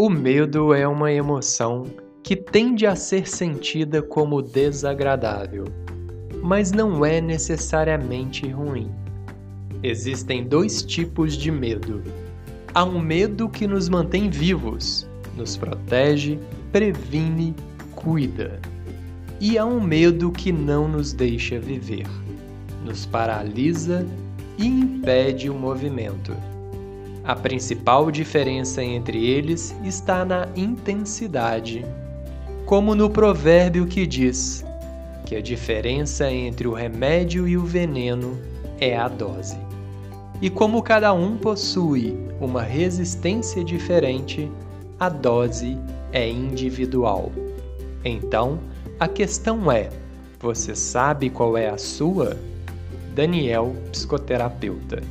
O medo é uma emoção que tende a ser sentida como desagradável, mas não é necessariamente ruim. Existem dois tipos de medo. Há um medo que nos mantém vivos, nos protege, previne, cuida. E há um medo que não nos deixa viver, nos paralisa e impede o movimento. A principal diferença entre eles está na intensidade, como no provérbio que diz que a diferença entre o remédio e o veneno é a dose. E como cada um possui uma resistência diferente, a dose é individual. Então, a questão é: você sabe qual é a sua? Daniel, psicoterapeuta.